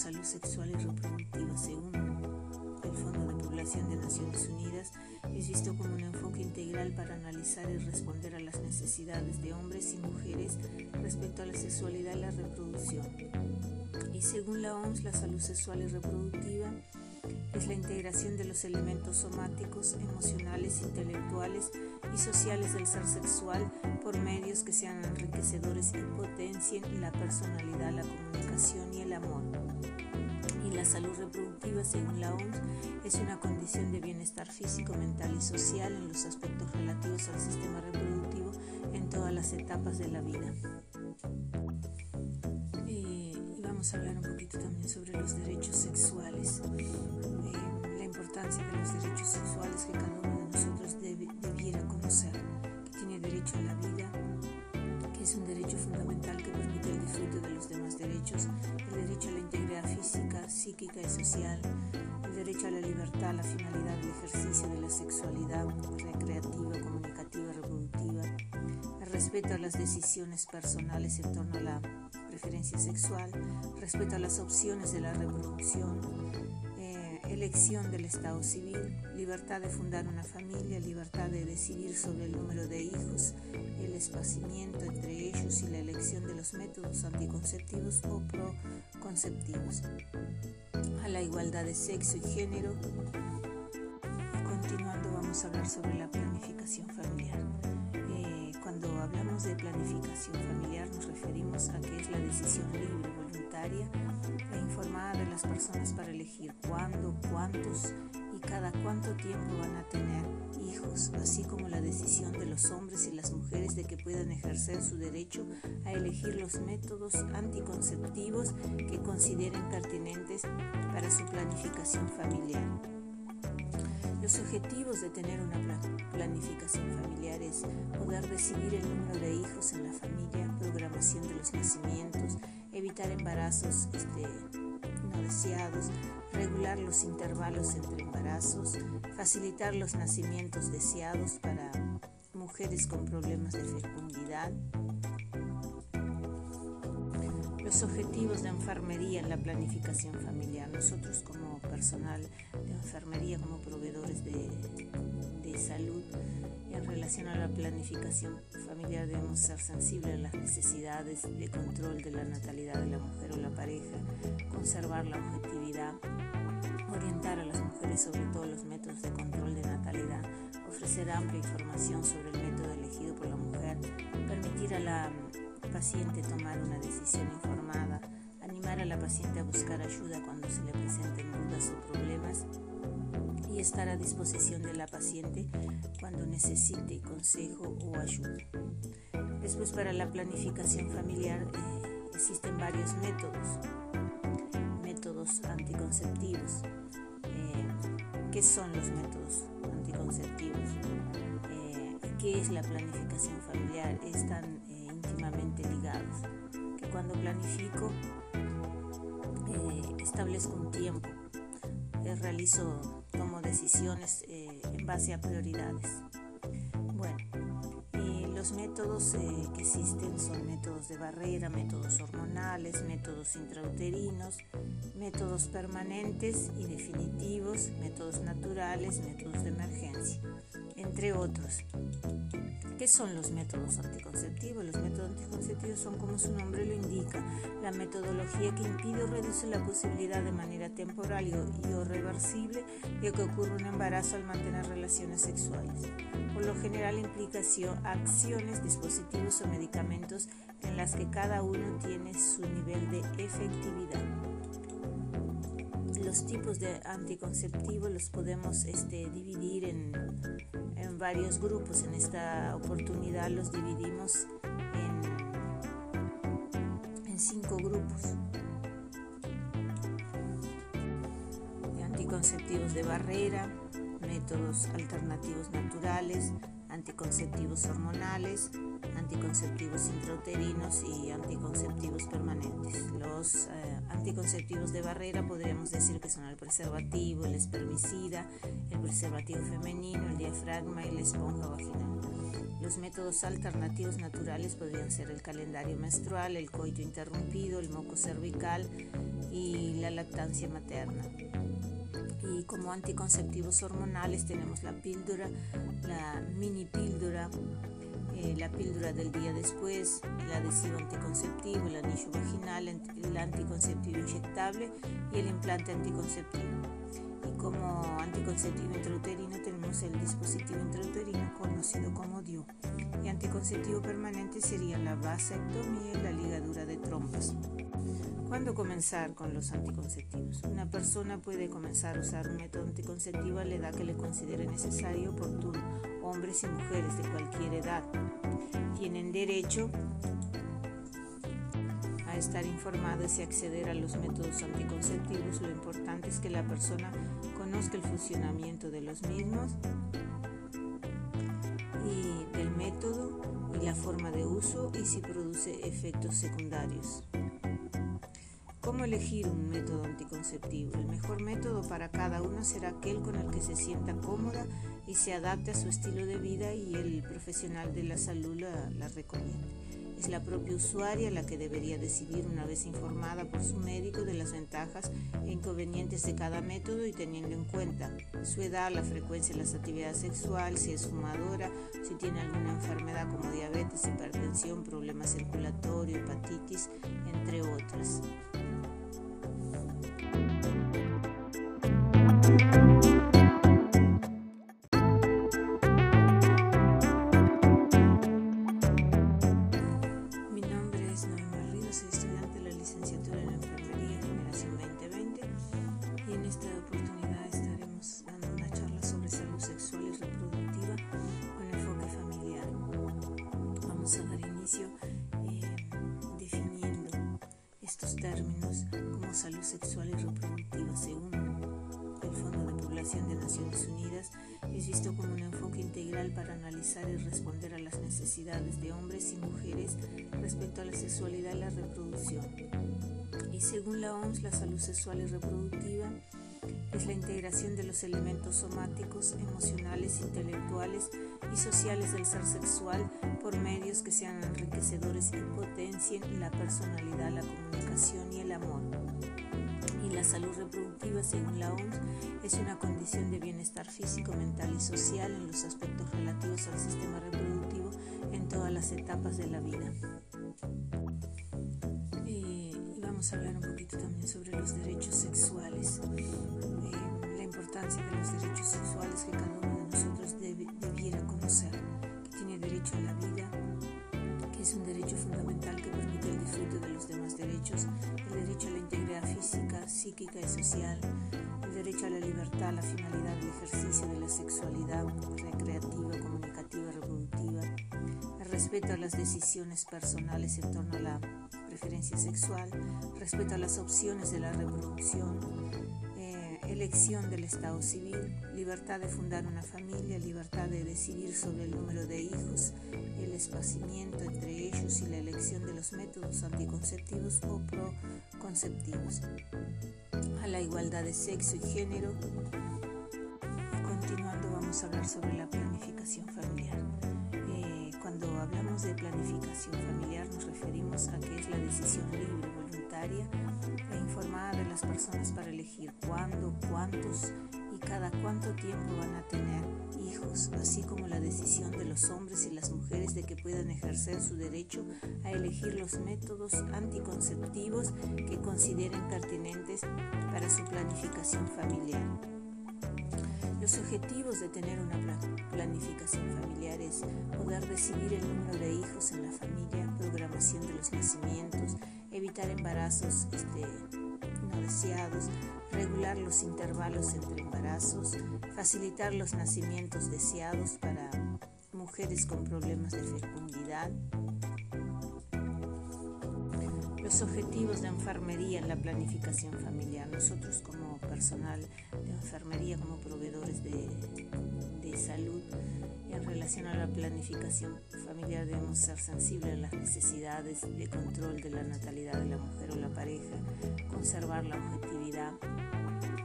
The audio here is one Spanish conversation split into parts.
salud sexual y reproductiva según el Fondo de Población de Naciones Unidas es visto como un enfoque integral para analizar y responder a las necesidades de hombres y mujeres respecto a la sexualidad y la reproducción. Y según la OMS, la salud sexual y reproductiva es la integración de los elementos somáticos, emocionales, intelectuales y sociales del ser sexual por medios que sean enriquecedores y potencien la personalidad, la comunicación y el amor. Y la salud reproductiva, según la OMS, es una condición de bienestar físico, mental y social en los aspectos relativos al sistema reproductivo en todas las etapas de la vida. Vamos a hablar un poquito también sobre los derechos sexuales, eh, la importancia de los derechos sexuales que cada uno de nosotros debiera conocer, que tiene derecho a la vida, que es un derecho fundamental que permite el disfrute de los demás derechos, el derecho a la integridad física, psíquica y social, el derecho a la libertad, la finalidad del ejercicio de la sexualidad recreativa, comunicativa, reproductiva, el respeto a las decisiones personales en torno a la preferencia sexual, respeto a las opciones de la reproducción, elección del Estado civil, libertad de fundar una familia, libertad de decidir sobre el número de hijos, el espacimiento entre ellos y la elección de los métodos anticonceptivos o proconceptivos, a la igualdad de sexo y género. Continuando vamos a hablar sobre la planificación familiar. Cuando hablamos de planificación familiar nos referimos a que es la decisión libre, voluntaria e informada de las personas para elegir cuándo, cuántos y cada cuánto tiempo van a tener hijos, así como la decisión de los hombres y las mujeres de que puedan ejercer su derecho a elegir los métodos anticonceptivos que consideren pertinentes para su planificación familiar. Los objetivos de tener una planificación familiar es poder decidir el número de hijos en la familia, programación de los nacimientos, evitar embarazos este, no deseados, regular los intervalos entre embarazos, facilitar los nacimientos deseados para mujeres con problemas de fecundidad. Los objetivos de enfermería en la planificación familiar. Nosotros como personal enfermería, como proveedores de, de salud, en relación a la planificación familiar debemos ser sensibles a las necesidades de control de la natalidad de la mujer o la pareja, conservar la objetividad, orientar a las mujeres sobre todos los métodos de control de natalidad, ofrecer amplia información sobre el método elegido por la mujer, permitir a la paciente tomar una decisión informada, animar a la paciente a buscar ayuda cuando se le presenten dudas o problemas y estar a disposición de la paciente cuando necesite consejo o ayuda. Después para la planificación familiar eh, existen varios métodos, métodos anticonceptivos. Eh, ¿Qué son los métodos anticonceptivos? Eh, ¿Qué es la planificación familiar? Están íntimamente ligados. Que cuando planifico establezco un tiempo, realizo tomo decisiones eh, en base a prioridades. Bueno, los métodos eh, que existen son métodos de barrera, métodos hormonales, métodos intrauterinos, métodos permanentes y definitivos, métodos naturales, métodos de emergencia, entre otros. ¿Qué son los métodos anticonceptivos? Los métodos anticonceptivos son, como su nombre lo indica, la metodología que impide o reduce la posibilidad de manera temporal y o reversible de que ocurra un embarazo al mantener relaciones sexuales. Por lo general implica acciones, dispositivos o medicamentos en las que cada uno tiene su nivel de efectividad los tipos de anticonceptivos los podemos este, dividir en, varios grupos. En esta oportunidad los dividimos en, en cinco grupos. De anticonceptivos de barrera, métodos alternativos naturales, anticonceptivos hormonales, anticonceptivos intrauterinos y anticonceptivos permanentes. Los eh, anticonceptivos de barrera podríamos decir que son el preservativo, el espermicida, el preservativo femenino, el diafragma y la esponja vaginal. Los métodos alternativos naturales podrían ser el calendario menstrual, el coito interrumpido, el moco cervical y la lactancia materna. Y como anticonceptivos hormonales tenemos la píldora, la mini píldora, eh, la píldora del día después, el adhesivo anticonceptivo, el anillo vaginal, el anticonceptivo inyectable y el implante anticonceptivo. Como anticonceptivo intrauterino tenemos el dispositivo intrauterino conocido como DIU. Y anticonceptivo permanente sería la vasectomía y la ligadura de trompas. ¿Cuándo comenzar con los anticonceptivos? Una persona puede comenzar a usar un método anticonceptivo a la edad que le considere necesario y oportuno. Hombres y mujeres de cualquier edad tienen derecho estar informados y acceder a los métodos anticonceptivos. Lo importante es que la persona conozca el funcionamiento de los mismos y del método y la forma de uso y si produce efectos secundarios. ¿Cómo elegir un método anticonceptivo? El mejor método para cada uno será aquel con el que se sienta cómoda y se adapte a su estilo de vida y el profesional de la salud la, la recomienda. Es la propia usuaria la que debería decidir una vez informada por su médico de las ventajas e inconvenientes de cada método y teniendo en cuenta su edad, la frecuencia de las actividades sexuales, si es fumadora, si tiene alguna enfermedad como diabetes, hipertensión, problemas circulatorios, hepatitis, entre otras. Población de Naciones Unidas es visto como un enfoque integral para analizar y responder a las necesidades de hombres y mujeres respecto a la sexualidad y la reproducción. Y según la OMS, la salud sexual y reproductiva es la integración de los elementos somáticos, emocionales, intelectuales y sociales del ser sexual por medios que sean enriquecedores y potencien la personalidad, la comunicación y el amor la salud reproductiva, según la OMS, es una condición de bienestar físico, mental y social en los aspectos relativos al sistema reproductivo en todas las etapas de la vida. Eh, y vamos a hablar un poquito también sobre los derechos sexuales, eh, la importancia de los derechos sexuales que cada uno de nosotros debiera conocer, que tiene derecho a la vida, que es un derecho fundamental que permite el disfrute de los demás derechos, el derecho a la integridad física, psíquica y social, el derecho a la libertad, la finalidad del ejercicio de la sexualidad recreativa, comunicativa, reproductiva, el respeto a las decisiones personales en torno a la preferencia sexual, respeto a las opciones de la reproducción, eh, elección del estado civil, libertad de fundar una familia, libertad de decidir sobre el número de hijos, el espacimiento entre ellos y la elección de los métodos anticonceptivos o proconceptivos, a la igualdad de sexo y género. Continuando vamos a hablar sobre la planificación familiar. Eh, cuando hablamos de planificación familiar nos referimos a que es la decisión libre, voluntaria e informada de las personas para elegir cuándo, cuántos cada cuánto tiempo van a tener hijos, así como la decisión de los hombres y las mujeres de que puedan ejercer su derecho a elegir los métodos anticonceptivos que consideren pertinentes para su planificación familiar. Los objetivos de tener una planificación familiar es poder decidir el número de hijos en la familia, programación de los nacimientos, evitar embarazos este, no deseados, regular los intervalos entre embarazos, facilitar los nacimientos deseados para mujeres con problemas de fecundidad. Los objetivos de enfermería en la planificación familiar. Nosotros como personal de enfermería, como proveedores de, de salud. En relación a la planificación familiar debemos ser sensibles a las necesidades de control de la natalidad de la mujer o la pareja, conservar la objetividad,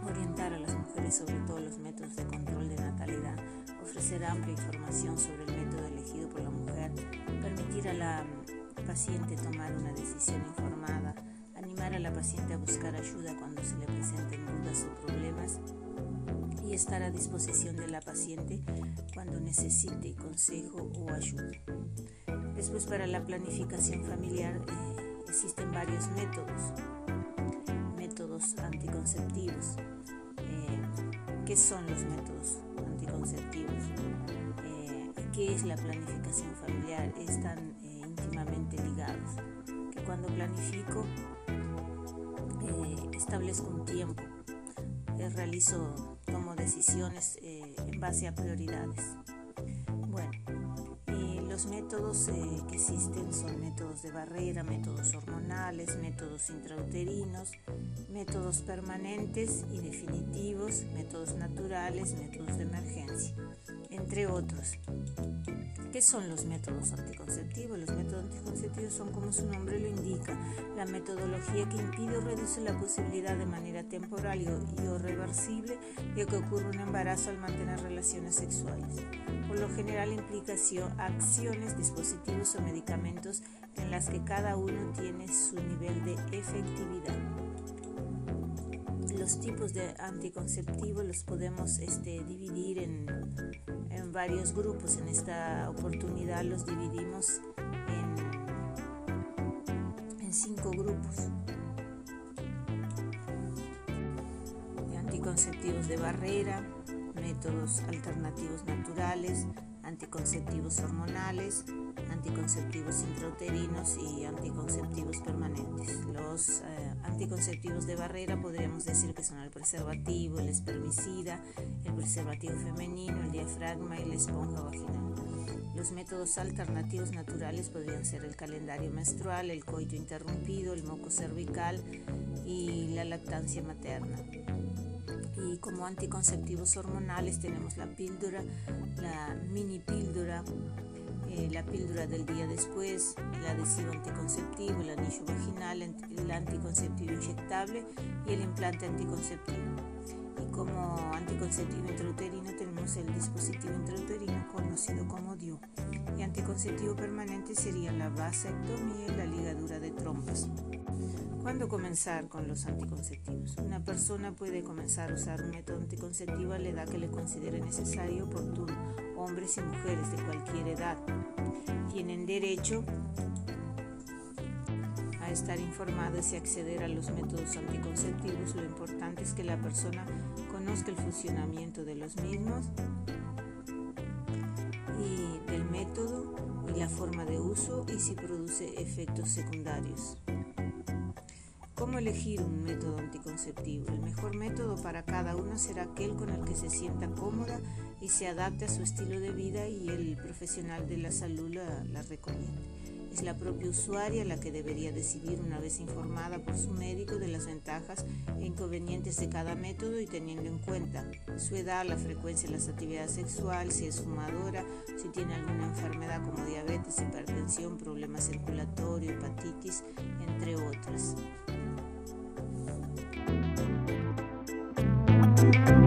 orientar a las mujeres sobre todos los métodos de control de natalidad, ofrecer amplia información sobre el método elegido por la mujer, permitir a la paciente tomar una decisión informada, animar a la paciente a buscar ayuda cuando se le presenten dudas o problemas y estar a disposición de la paciente cuando necesite consejo o ayuda. Después para la planificación familiar eh, existen varios métodos, métodos anticonceptivos. Eh, ¿Qué son los métodos anticonceptivos? Eh, ¿Qué es la planificación familiar? Están íntimamente ligados. Que cuando planifico establezco un tiempo, realizo, tomo decisiones en base a prioridades. Bueno, los métodos eh, que existen son métodos de barrera, métodos hormonales, métodos intrauterinos, métodos permanentes y definitivos, métodos naturales, métodos de emergencia, entre otros. ¿Qué son los métodos anticonceptivos? Los métodos anticonceptivos son, como su nombre lo indica, la metodología que impide o reduce la posibilidad de manera temporal y o reversible de que ocurra un embarazo al mantener relaciones sexuales. Por lo general implica acciones, dispositivos o medicamentos en las que cada uno tiene su nivel de efectividad. Los tipos de anticonceptivos los podemos este, dividir en, varios grupos. En esta oportunidad los dividimos en, en cinco grupos. Anticonceptivos de barrera, métodos alternativos naturales, anticonceptivos hormonales, anticonceptivos intrauterinos y anticonceptivos permanentes. Los eh, anticonceptivos de barrera podríamos decir que son el preservativo, el espermicida, el preservativo femenino, el diafragma y la esponja vaginal. Los métodos alternativos naturales podrían ser el calendario menstrual, el coito interrumpido, el moco cervical y la lactancia materna y como anticonceptivos hormonales tenemos la píldora, la mini píldora, eh, la píldora del día después, el adhesivo anticonceptivo, el anillo vaginal, el anticonceptivo inyectable y el implante anticonceptivo. Y como anticonceptivo intrauterino tenemos el dispositivo intrauterino conocido como DIU. Y anticonceptivo permanente sería la vasectomía y la ligadura de trompas. ¿Cuándo comenzar con los anticonceptivos? Una persona puede comenzar a usar un método anticonceptivo a la edad que le considere necesario y oportuno. Hombres y mujeres de cualquier edad tienen derecho a estar informados y acceder a los métodos anticonceptivos. Lo importante es que la persona conozca el funcionamiento de los mismos y del método y la forma de uso y si produce efectos secundarios. ¿Cómo elegir un método anticonceptivo? El mejor método para cada uno será aquel con el que se sienta cómoda y se adapte a su estilo de vida y el profesional de la salud la, la recomienda. Es la propia usuaria la que debería decidir una vez informada por su médico de las ventajas e inconvenientes de cada método y teniendo en cuenta su edad, la frecuencia de las actividades sexuales, si es fumadora, si tiene alguna enfermedad como diabetes, hipertensión, problemas circulatorios, hepatitis, entre otras. Thank you.